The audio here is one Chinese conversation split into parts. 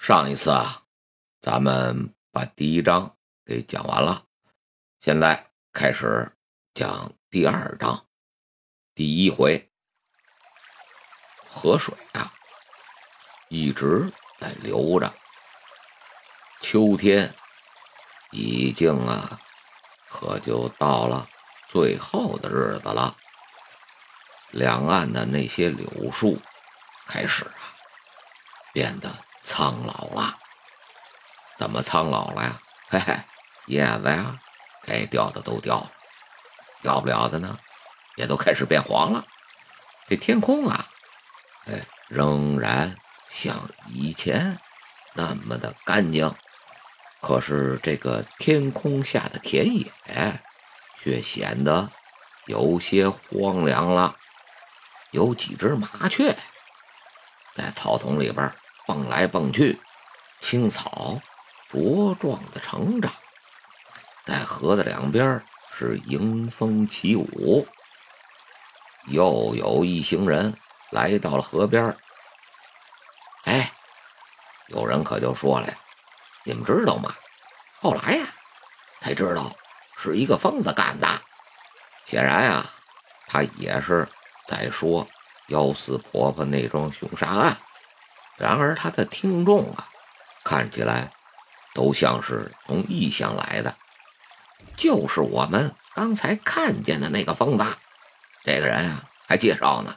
上一次啊，咱们把第一章给讲完了，现在开始讲第二章。第一回，河水啊一直在流着，秋天已经啊，可就到了最后的日子了。两岸的那些柳树开始啊变得。苍老了，怎么苍老了呀？嘿嘿，叶子呀，该掉的都掉了，掉不了的呢，也都开始变黄了。这天空啊，哎，仍然像以前那么的干净，可是这个天空下的田野却显得有些荒凉了。有几只麻雀在草丛里边。蹦来蹦去，青草茁壮的成长，在河的两边是迎风起舞。又有一行人来到了河边哎，有人可就说了：“你们知道吗？后来呀，才知道是一个疯子干的。显然呀，他也是在说幺四婆婆那桩凶杀案。”然而，他的听众啊，看起来都像是从异乡来的，就是我们刚才看见的那个疯子。这个人啊，还介绍呢，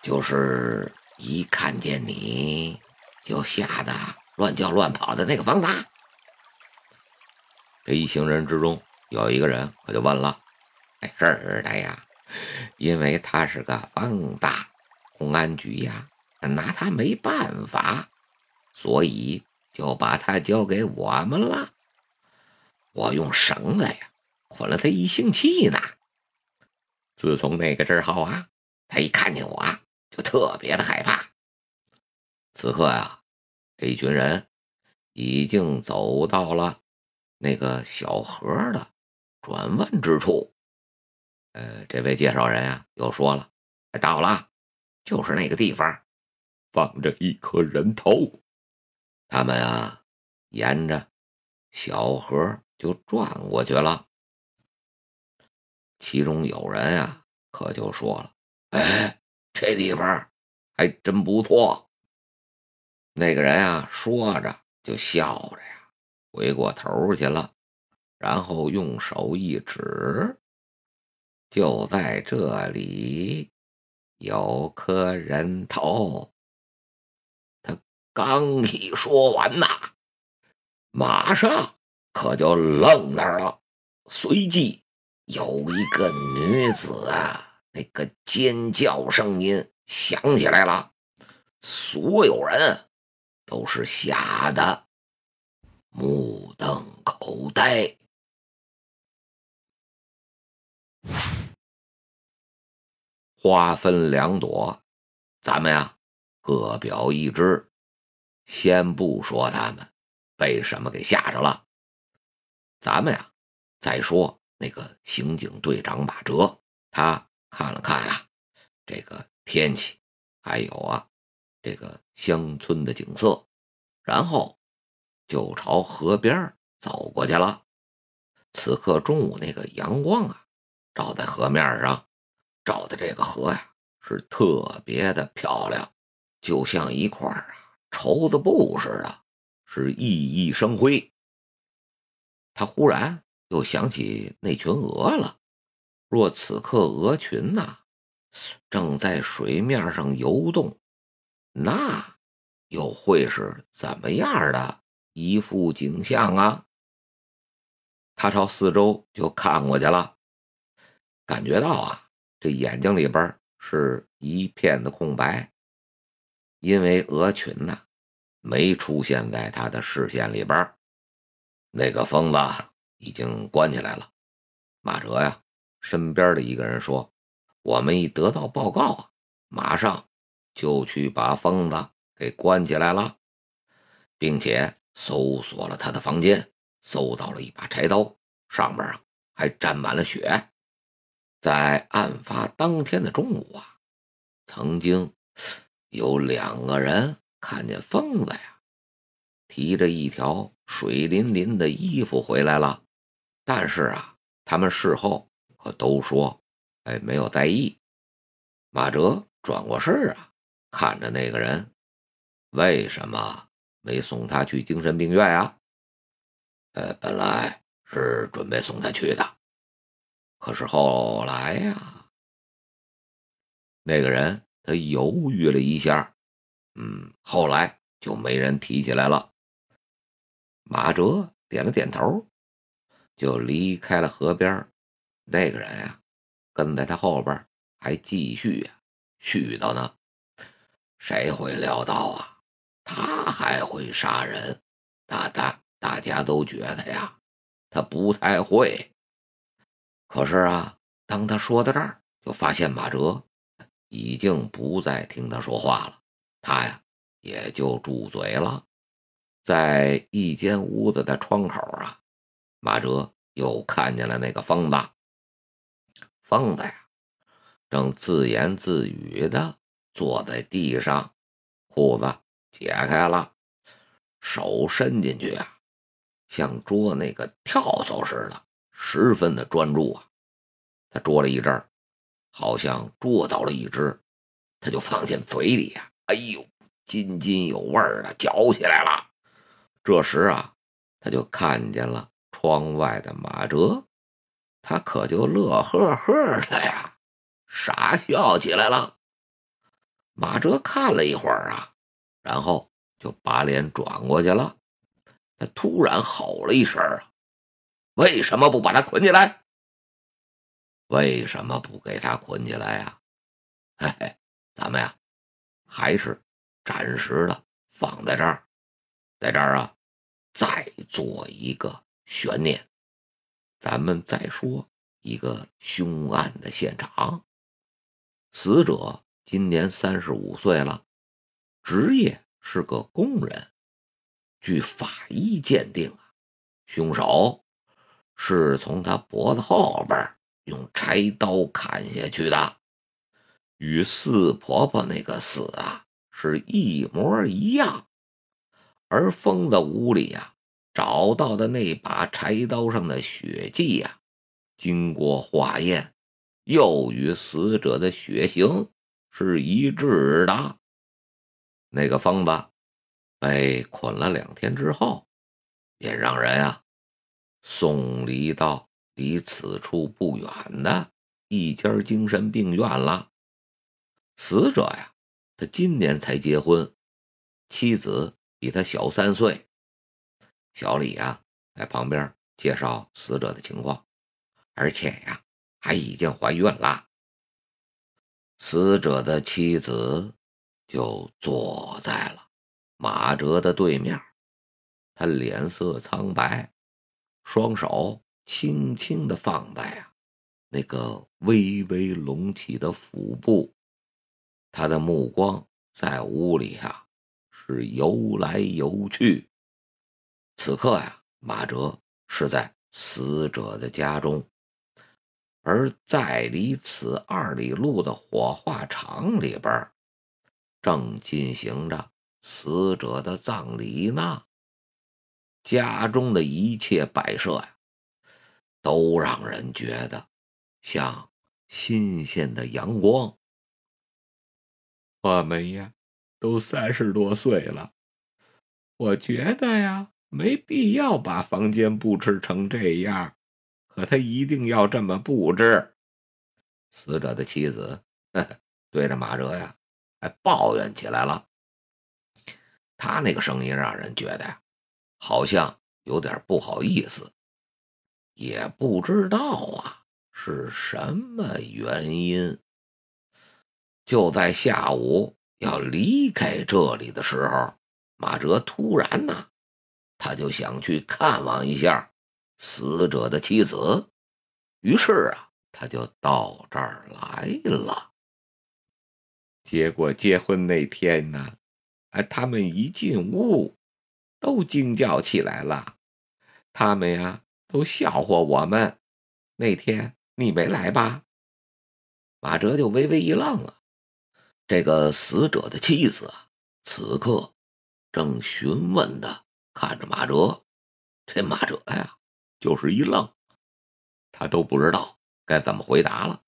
就是一看见你就吓得乱叫乱跑的那个疯子。这一行人之中有一个人，可就问了：“哎，是的呀，因为他是个疯子，公安局呀。”拿他没办法，所以就把他交给我们了。我用绳子呀捆了他一星期呢。自从那个之后啊，他一看见我就特别的害怕。此刻呀，这一群人已经走到了那个小河的转弯之处。呃，这位介绍人啊又说了：“到了，就是那个地方。”放着一颗人头，他们啊，沿着小河就转过去了。其中有人啊，可就说了：“哎，这地方还真不错。”那个人啊，说着就笑着呀，回过头去了，然后用手一指：“就在这里，有颗人头。”刚一说完呐，马上可就愣那儿了。随即有一个女子啊，那个尖叫声音响起来了，所有人都是吓得目瞪口呆。花分两朵，咱们呀各表一枝。先不说他们被什么给吓着了，咱们呀再说那个刑警队长马哲，他看了看啊这个天气，还有啊这个乡村的景色，然后就朝河边走过去了。此刻中午那个阳光啊照在河面上，照的这个河呀是特别的漂亮，就像一块啊。绸子布似的，是熠熠生辉。他忽然又想起那群鹅了。若此刻鹅群呐正在水面上游动，那又会是怎么样的一幅景象啊？他朝四周就看过去了，感觉到啊，这眼睛里边是一片的空白，因为鹅群呐。没出现在他的视线里边那个疯子已经关起来了。马哲呀，身边的一个人说：“我们一得到报告啊，马上就去把疯子给关起来了，并且搜索了他的房间，搜到了一把柴刀，上面啊还沾满了血。在案发当天的中午啊，曾经有两个人。”看见疯子呀，提着一条水淋淋的衣服回来了，但是啊，他们事后可都说，哎，没有在意。马哲转过身啊，看着那个人，为什么没送他去精神病院呀？呃，本来是准备送他去的，可是后来呀，那个人他犹豫了一下，嗯，后来就没人提起来了。马哲点了点头，就离开了河边。那个人呀，跟在他后边。还继续呀，絮叨呢。谁会料到啊，他还会杀人？大大大家都觉得呀，他不太会。可是啊，当他说到这儿，就发现马哲已经不再听他说话了。他呀，也就住嘴了。在一间屋子的窗口啊，马哲又看见了那个疯子。疯子呀！正自言自语的坐在地上，裤子解开了，手伸进去啊，像捉那个跳蚤似的，十分的专注啊。他捉了一阵，好像捉到了一只，他就放进嘴里呀，哎呦，津津有味儿的嚼起来了。这时啊，他就看见了窗外的马哲，他可就乐呵呵的呀。傻笑起来了。马哲看了一会儿啊，然后就把脸转过去了。他突然吼了一声：“啊，为什么不把他捆起来？为什么不给他捆起来呀？嘿嘿，咱们呀，还是暂时的放在这儿，在这儿啊，再做一个悬念。咱们再说一个凶案的现场。”死者今年三十五岁了，职业是个工人。据法医鉴定啊，凶手是从他脖子后边用柴刀砍下去的，与四婆婆那个死啊是一模一样。而疯子屋里呀找到的那把柴刀上的血迹呀，经过化验。又与死者的血型是一致的。那个疯子被捆了两天之后，便让人啊送离到离此处不远的一家精神病院了。死者呀，他今年才结婚，妻子比他小三岁。小李呀，在旁边介绍死者的情况，而且呀。还已经怀孕了。死者的妻子就坐在了马哲的对面，他脸色苍白，双手轻轻的放在啊那个微微隆起的腹部，他的目光在屋里呀是游来游去。此刻呀，马哲是在死者的家中。而在离此二里路的火化场里边，正进行着死者的葬礼呢。家中的一切摆设呀，都让人觉得像新鲜的阳光。我们呀，都三十多岁了，我觉得呀，没必要把房间布置成这样。可他一定要这么布置。死者的妻子对着马哲呀，还抱怨起来了。他那个声音让人觉得呀，好像有点不好意思，也不知道啊是什么原因。就在下午要离开这里的时候，马哲突然呢，他就想去看望一下。死者的妻子，于是啊，他就到这儿来了。结果结婚那天呢，哎，他们一进屋，都惊叫起来了。他们呀，都笑话我们。那天你没来吧？马哲就微微一愣啊。这个死者的妻子啊，此刻正询问的看着马哲。这马哲呀，就是一愣，他都不知道该怎么回答了。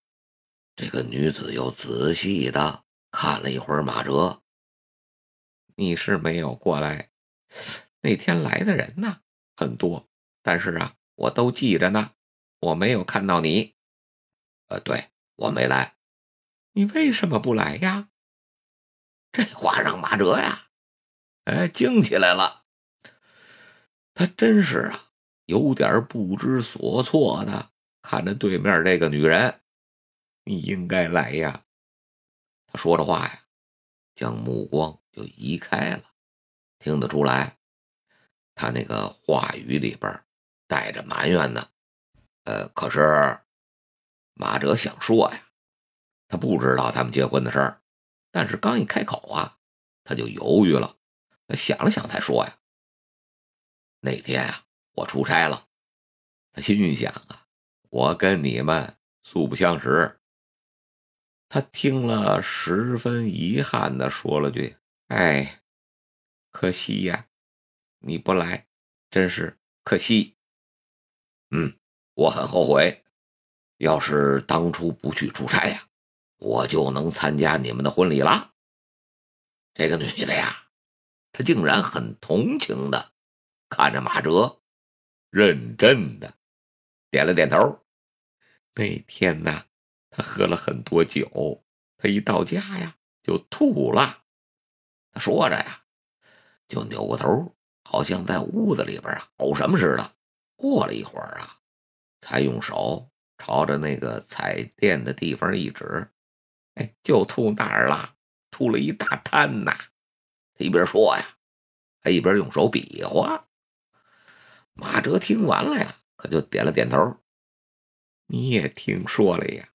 这个女子又仔细的看了一会儿马哲，你是没有过来。那天来的人呢，很多，但是啊，我都记着呢，我没有看到你。呃，对我没来，你为什么不来呀？这话让马哲呀，哎，惊起来了。他真是啊，有点不知所措的看着对面这个女人。你应该来呀！他说着话呀，将目光就移开了。听得出来，他那个话语里边带着埋怨呢。呃，可是马哲想说呀，他不知道他们结婚的事儿，但是刚一开口啊，他就犹豫了。他想了想才说呀。那天啊，我出差了。他心想啊，我跟你们素不相识。他听了，十分遗憾的说了句：“哎，可惜呀，你不来，真是可惜。”嗯，我很后悔。要是当初不去出差呀，我就能参加你们的婚礼了。这个女的呀，她竟然很同情的。看着马哲，认真的点了点头。那天呢，他喝了很多酒，他一到家呀就吐了。他说着呀，就扭过头，好像在屋子里边啊呕什么似的。过了一会儿啊，才用手朝着那个彩电的地方一指：“哎，就吐那儿了，吐了一大滩呐。”他一边说呀，还一边用手比划。马哲听完了呀，可就点了点头。你也听说了呀？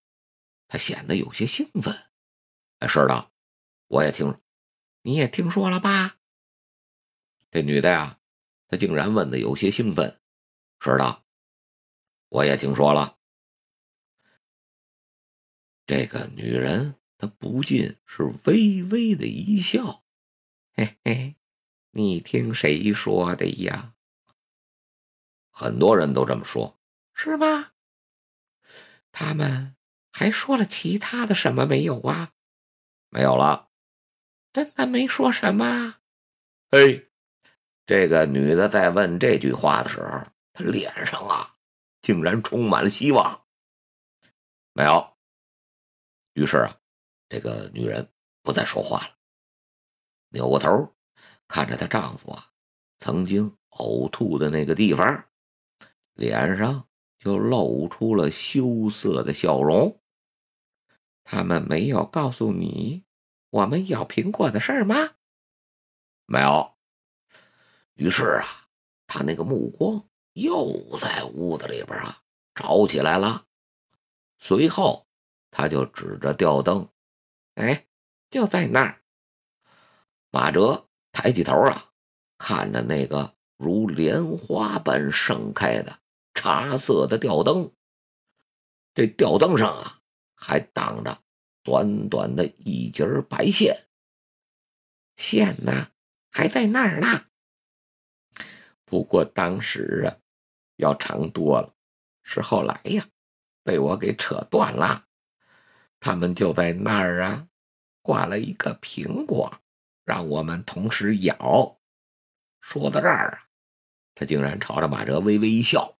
他显得有些兴奋。哎，是的，我也听，你也听说了吧？这女的呀，她竟然问的有些兴奋。是的，我也听说了。这个女人她不禁是微微的一笑。嘿嘿，你听谁说的呀？很多人都这么说，是吗？他们还说了其他的什么没有啊？没有了，真的没说什么。嘿，这个女的在问这句话的时候，她脸上啊，竟然充满了希望。没有。于是啊，这个女人不再说话了，扭过头看着她丈夫啊，曾经呕吐的那个地方。脸上就露出了羞涩的笑容。他们没有告诉你我们要苹果的事儿吗？没有。于是啊，他那个目光又在屋子里边啊找起来了。随后，他就指着吊灯：“哎，就在那儿。”马哲抬起头啊，看着那个如莲花般盛开的。茶色的吊灯，这吊灯上啊还挡着短短的一截白线，线呢还在那儿呢。不过当时啊要长多了，是后来呀被我给扯断了。他们就在那儿啊挂了一个苹果，让我们同时咬。说到这儿啊，他竟然朝着马哲微微一笑。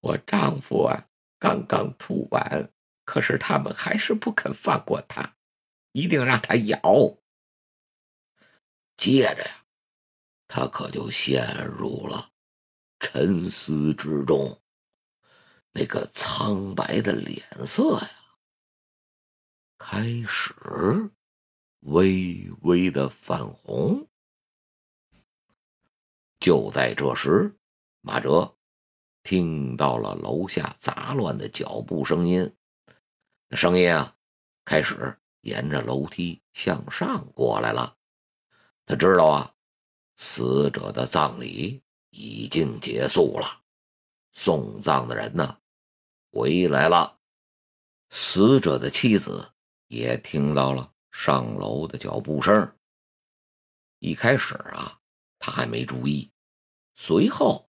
我丈夫啊，刚刚吐完，可是他们还是不肯放过他，一定让他咬。接着呀，他可就陷入了沉思之中，那个苍白的脸色呀，开始微微的泛红。就在这时，马哲。听到了楼下杂乱的脚步声音，那声音啊，开始沿着楼梯向上过来了。他知道啊，死者的葬礼已经结束了，送葬的人呢，回来了。死者的妻子也听到了上楼的脚步声。一开始啊，他还没注意，随后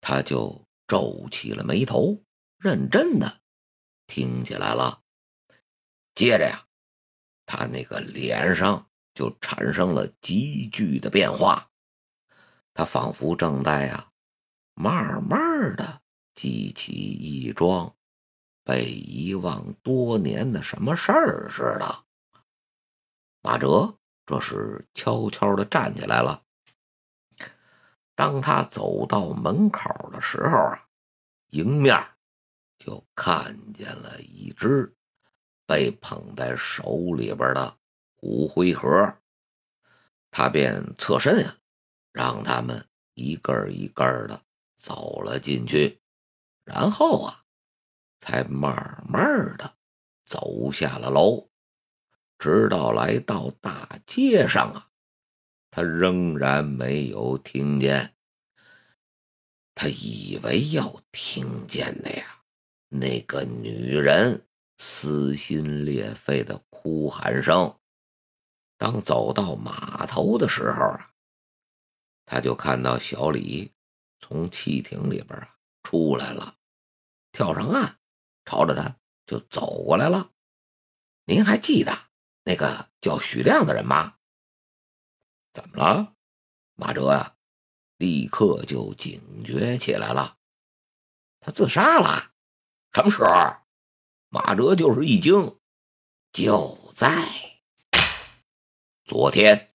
他就皱起了眉头，认真的听起来了。接着呀，他那个脸上就产生了急剧的变化，他仿佛正在呀，慢慢的记起一桩被遗忘多年的什么事儿似的。马哲。这时，悄悄的站起来了。当他走到门口的时候啊，迎面就看见了一只被捧在手里边的骨灰盒。他便侧身呀，让他们一个一个的走了进去，然后啊，才慢慢的走下了楼。直到来到大街上啊，他仍然没有听见。他以为要听见的呀，那个女人撕心裂肺的哭喊声。当走到码头的时候啊，他就看到小李从汽艇里边啊出来了，跳上岸，朝着他就走过来了。您还记得？那个叫许亮的人吗？怎么了？马哲呀，立刻就警觉起来了。他自杀了？什么时候？马哲就是一惊，就在昨天。